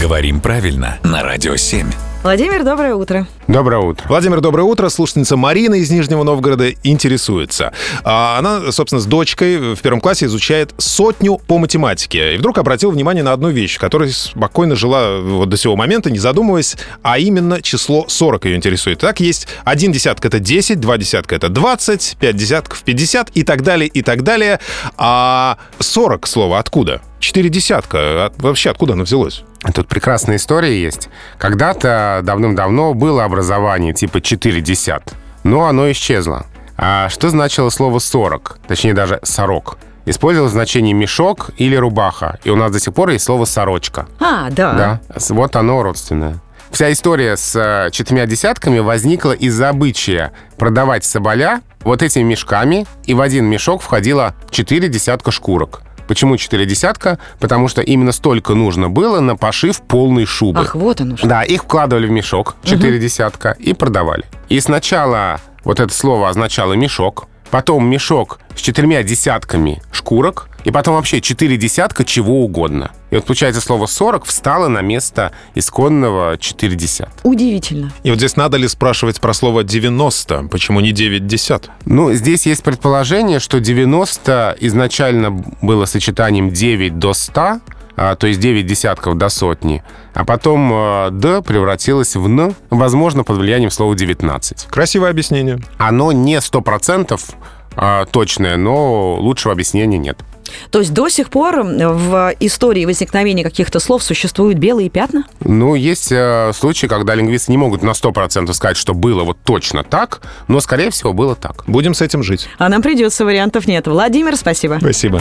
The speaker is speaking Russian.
Говорим правильно на Радио 7. Владимир, доброе утро. Доброе утро. Владимир, доброе утро. Слушательница Марина из Нижнего Новгорода интересуется. А, Она, собственно, с дочкой в первом классе изучает сотню по математике. И вдруг обратила внимание на одну вещь, которая спокойно жила вот до сего момента, не задумываясь, а именно число 40 ее интересует. Так, есть один десяток — это 10, два десятка — это 20, пять десятков — 50 и так далее, и так далее. А 40 слово откуда? Четыре десятка. От- Вообще откуда оно взялось? Тут прекрасная история есть. Когда-то давным-давно было образование типа 4 десят, но оно исчезло. А что значило слово 40? Точнее, даже сорок. Использовалось значение мешок или рубаха. И у нас до сих пор есть слово сорочка. А, да. Да, вот оно родственное. Вся история с э, четырьмя десятками возникла из-за обычая продавать соболя вот этими мешками, и в один мешок входило четыре десятка шкурок. Почему четыре десятка? Потому что именно столько нужно было на пошив полной шубы. Ах, вот оно что. Да, их вкладывали в мешок, четыре десятка, и продавали. И сначала вот это слово означало мешок, потом мешок с четырьмя десятками шкурок, и потом вообще четыре десятка чего угодно. И вот получается слово 40 встало на место исконного 4 десятка. Удивительно. И вот здесь надо ли спрашивать про слово 90? Почему не 9 десят? Ну, здесь есть предположение, что 90 изначально было сочетанием 9 до 100, а, то есть 9 десятков до сотни, а потом э, «д» превратилось в «н», возможно, под влиянием слова 19. Красивое объяснение. Оно не 100% а, точное, но лучшего объяснения нет. То есть до сих пор в истории возникновения каких-то слов существуют белые пятна? Ну, есть э, случаи, когда лингвисты не могут на 100% сказать, что было вот точно так, но, скорее всего, было так. Будем с этим жить. А нам придется, вариантов нет. Владимир, спасибо. Спасибо.